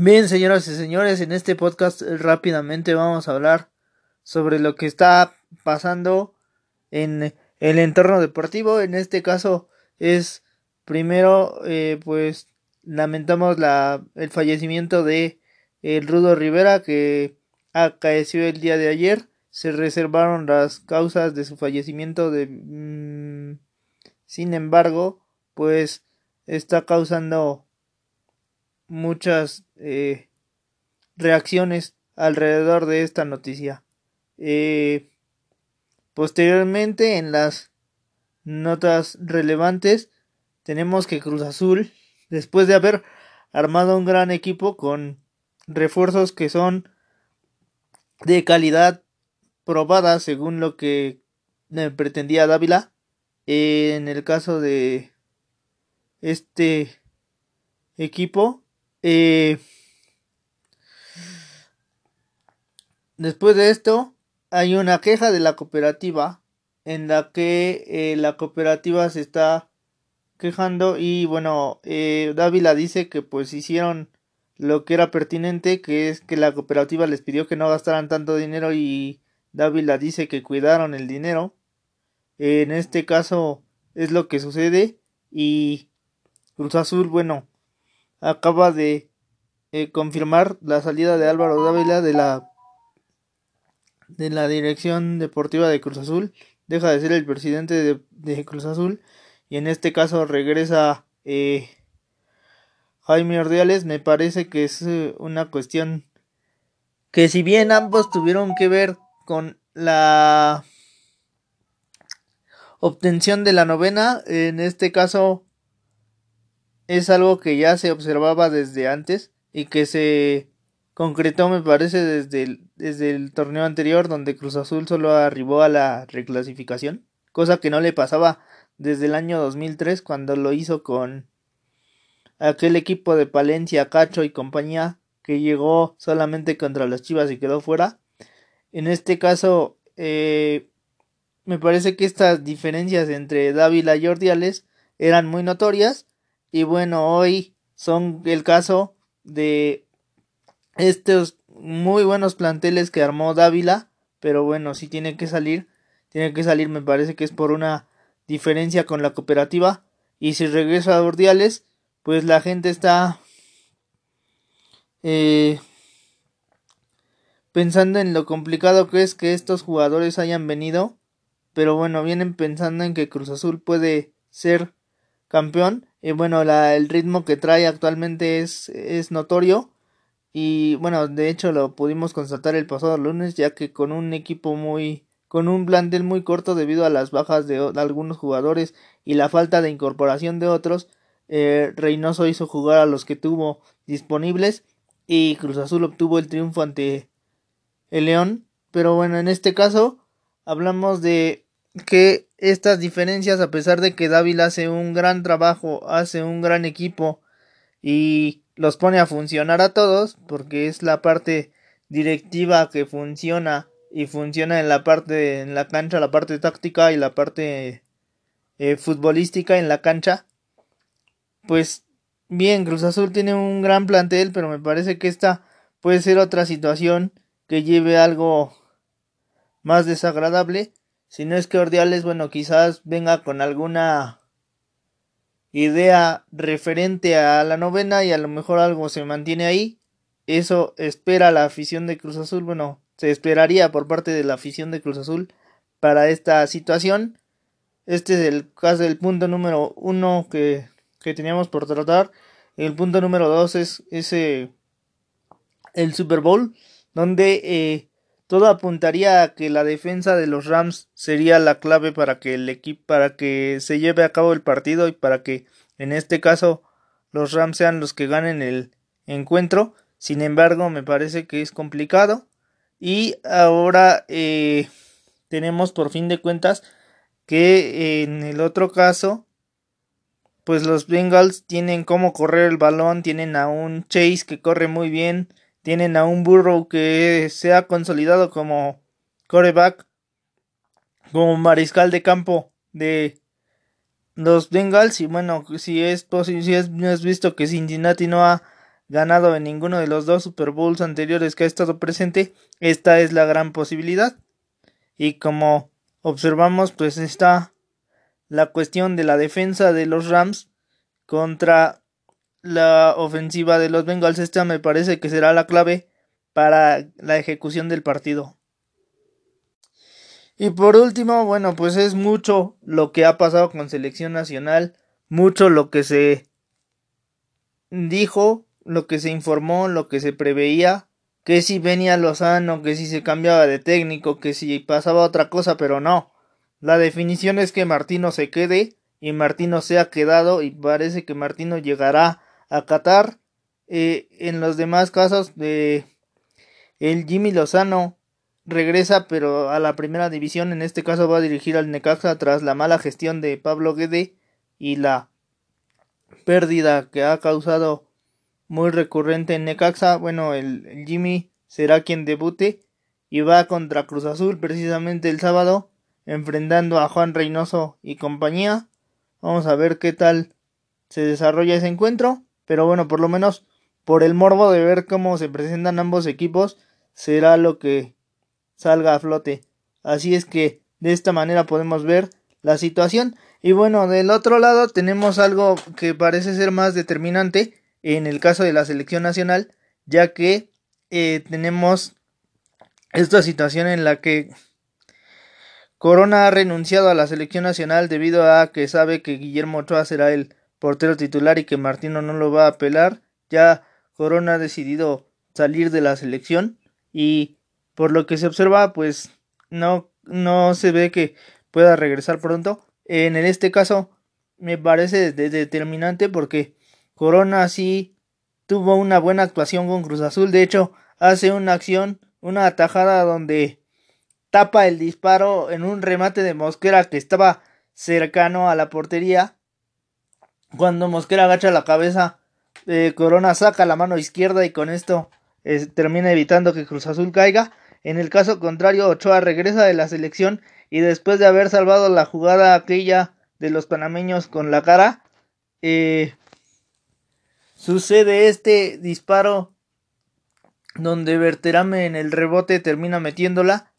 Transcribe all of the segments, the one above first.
Bien, señoras y señores, en este podcast rápidamente vamos a hablar sobre lo que está pasando en el entorno deportivo. En este caso es primero, eh, pues lamentamos la, el fallecimiento de el Rudo Rivera que acaeció el día de ayer. Se reservaron las causas de su fallecimiento de, mm, sin embargo, pues está causando muchas eh, reacciones alrededor de esta noticia. Eh, posteriormente, en las notas relevantes, tenemos que Cruz Azul, después de haber armado un gran equipo con refuerzos que son de calidad probada según lo que pretendía Dávila, en el caso de este equipo eh, después de esto, hay una queja de la cooperativa en la que eh, la cooperativa se está quejando y bueno, eh, Dávila dice que pues hicieron lo que era pertinente, que es que la cooperativa les pidió que no gastaran tanto dinero y Dávila dice que cuidaron el dinero. En este caso es lo que sucede y Cruz Azul, bueno, acaba de eh, confirmar la salida de Álvaro Dávila de la de la dirección deportiva de Cruz Azul. Deja de ser el presidente de, Cruz Azul. Y en este caso regresa eh, Jaime Ordiales. Me parece que es eh, una cuestión que si bien ambos tuvieron que ver con la obtención de la novena en este caso es algo que ya se observaba desde antes y que se concretó me parece desde el, desde el torneo anterior donde Cruz Azul solo arribó a la reclasificación, cosa que no le pasaba desde el año 2003 cuando lo hizo con aquel equipo de Palencia, Cacho y compañía que llegó solamente contra las Chivas y quedó fuera. En este caso, eh, me parece que estas diferencias entre Dávila y Ordiales eran muy notorias y bueno, hoy son el caso de estos muy buenos planteles que armó Dávila, pero bueno, si tiene que salir, tiene que salir, me parece que es por una diferencia con la cooperativa. Y si regresa a Ordiales, pues la gente está eh, pensando en lo complicado que es que estos jugadores hayan venido. Pero bueno, vienen pensando en que Cruz Azul puede ser campeón. Y bueno, la, el ritmo que trae actualmente es, es notorio. Y bueno, de hecho lo pudimos constatar el pasado lunes, ya que con un equipo muy. con un plantel muy corto debido a las bajas de, algunos jugadores y la falta de incorporación de otros, eh, Reynoso hizo jugar a los que tuvo disponibles y Cruz Azul obtuvo el triunfo ante el León. Pero bueno, en este caso hablamos de que estas diferencias, a pesar de que Dávila hace un gran trabajo, hace un gran equipo y los pone a funcionar a todos, porque es la parte directiva que funciona y funciona en la parte en la cancha, la parte táctica y la parte eh, futbolística en la cancha. Pues bien, Cruz Azul tiene un gran plantel, pero me parece que esta puede ser otra situación que lleve algo más desagradable si no es que Ordiales, bueno, quizás venga con alguna idea referente a la novena y a lo mejor algo se mantiene ahí. Eso espera la afición de Cruz Azul. Bueno, se esperaría por parte de la afición de Cruz Azul para esta situación. Este es el caso del punto número uno que, que teníamos por tratar. El punto número dos es ese el Super Bowl, donde eh, todo apuntaría a que la defensa de los Rams sería la clave para que el equipo para que se lleve a cabo el partido y para que en este caso los Rams sean los que ganen el encuentro. Sin embargo, me parece que es complicado. Y ahora eh, tenemos por fin de cuentas que en el otro caso, pues los Bengals tienen cómo correr el balón, tienen a un Chase que corre muy bien, tienen a un Burrow que se ha consolidado como coreback, como mariscal de campo de los Bengals. Y bueno, si es posible, si es, visto que Cincinnati no ha ganado en ninguno de los dos Super Bowls anteriores que ha estado presente, esta es la gran posibilidad. Y como observamos, pues está la cuestión de la defensa de los Rams contra la ofensiva de los Bengals. Esta me parece que será la clave para la ejecución del partido. Y por último, bueno, pues es mucho lo que ha pasado con selección nacional, mucho lo que se dijo, lo que se informó, lo que se preveía, que si venía Lozano, que si se cambiaba de técnico, que si pasaba otra cosa, pero no. La definición es que Martino se quede y Martino se ha quedado y parece que Martino llegará a Qatar. Eh, en los demás casos de el Jimmy Lozano regresa pero a la primera división, en este caso va a dirigir al Necaxa tras la mala gestión de Pablo Guede y la pérdida que ha causado muy recurrente en Necaxa. Bueno, el, Jimmy será quien debute y va contra Cruz Azul precisamente el sábado, enfrentando a Juan Reynoso y compañía. Vamos a ver qué tal se desarrolla ese encuentro, pero bueno, por lo menos por el morbo de ver cómo se presentan ambos equipos, será lo que salga a flote. Así es que de esta manera podemos ver la situación. Y bueno, del otro lado tenemos algo que parece ser más determinante en el caso de la selección nacional, ya que eh, tenemos esta situación en la que Corona ha renunciado a la selección nacional debido a que sabe que Guillermo Ochoa será el portero titular y que Martino no lo va a apelar. Ya Corona ha decidido salir de la selección y por lo que se observa, pues no, no se ve que pueda regresar pronto. En este caso, me parece determinante porque Corona sí tuvo una buena actuación con Cruz Azul. De hecho, hace una acción, una atajada donde tapa el disparo en un remate de Mosquera que estaba cercano a la portería. Cuando Mosquera agacha la cabeza, eh, Corona saca la mano izquierda y con esto termina evitando que Cruz Azul caiga. En el caso contrario, Ochoa regresa de la selección y después de haber salvado la jugada aquella de los panameños con la cara, eh, sucede este disparo donde Berterame en el rebote termina metiéndola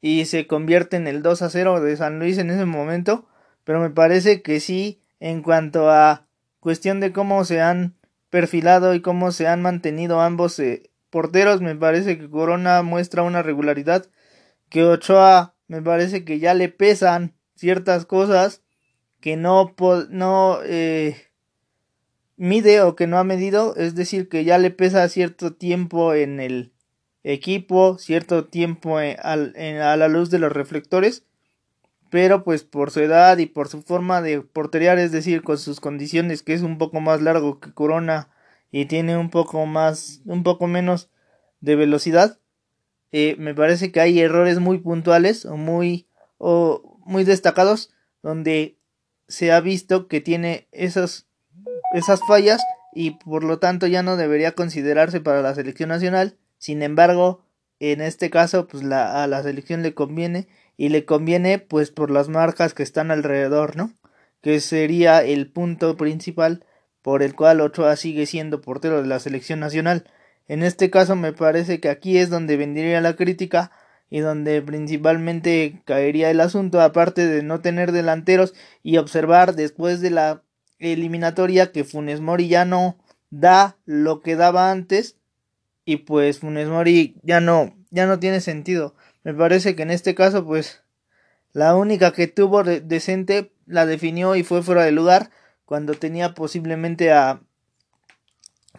y se convierte en el 2 a 0 de San Luis en ese momento, pero me parece que sí en cuanto a cuestión de cómo se han perfilado y cómo se han mantenido ambos eh, porteros me parece que Corona muestra una regularidad que Ochoa me parece que ya le pesan ciertas cosas que no, no eh, mide o que no ha medido, es decir, que ya le pesa cierto tiempo en el equipo, cierto tiempo a la luz de los reflectores, pero pues por su edad y por su forma de porterear, es decir, con sus condiciones que es un poco más largo que Corona y tiene un poco más, un poco menos de velocidad. Eh, me parece que hay errores muy puntuales o muy, o muy destacados donde se ha visto que tiene esas, esas fallas y por lo tanto ya no debería considerarse para la selección nacional. Sin embargo, en este caso, pues la, a la selección le conviene y le conviene pues por las marcas que están alrededor, ¿no? Que sería el punto principal por el cual Ochoa sigue siendo portero de la selección nacional. En este caso me parece que aquí es donde vendría la crítica y donde principalmente caería el asunto, aparte de no tener delanteros y observar después de la eliminatoria que Funes Mori ya no da lo que daba antes y pues Funes Mori ya no ya no tiene sentido. Me parece que en este caso pues la única que tuvo decente la definió y fue fuera de lugar cuando tenía posiblemente a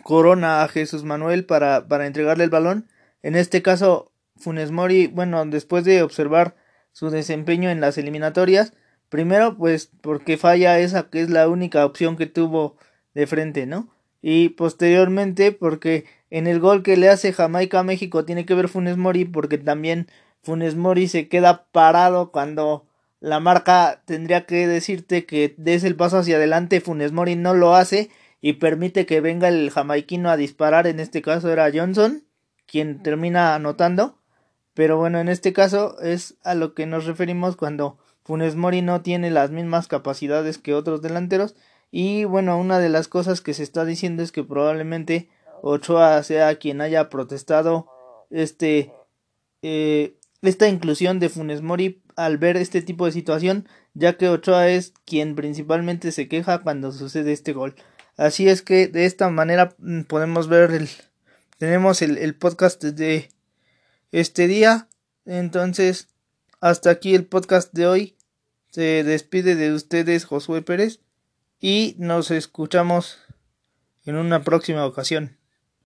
Corona a Jesús Manuel para, para entregarle el balón. En este caso, Funes Mori, bueno, después de observar su desempeño en las eliminatorias, primero pues porque falla esa que es la única opción que tuvo de frente, ¿no? Y posteriormente porque en el gol que le hace Jamaica a México tiene que ver Funes Mori porque también Funes Mori se queda parado cuando la marca tendría que decirte que des el paso hacia adelante, Funes Mori no lo hace y permite que venga el jamaiquino a disparar, en este caso era Johnson, quien termina anotando, pero bueno, en este caso es a lo que nos referimos cuando Funes Mori no tiene las mismas capacidades que otros delanteros. Y bueno, una de las cosas que se está diciendo es que probablemente Ochoa sea quien haya protestado este eh, esta inclusión de Funes Mori al ver este tipo de situación, ya que Ochoa es quien principalmente se queja cuando sucede este gol. Así es que de esta manera mm, podemos ver el tenemos el, el podcast de este día. Entonces, hasta aquí el podcast de hoy. Se despide de ustedes Josué Pérez y nos escuchamos en una próxima ocasión.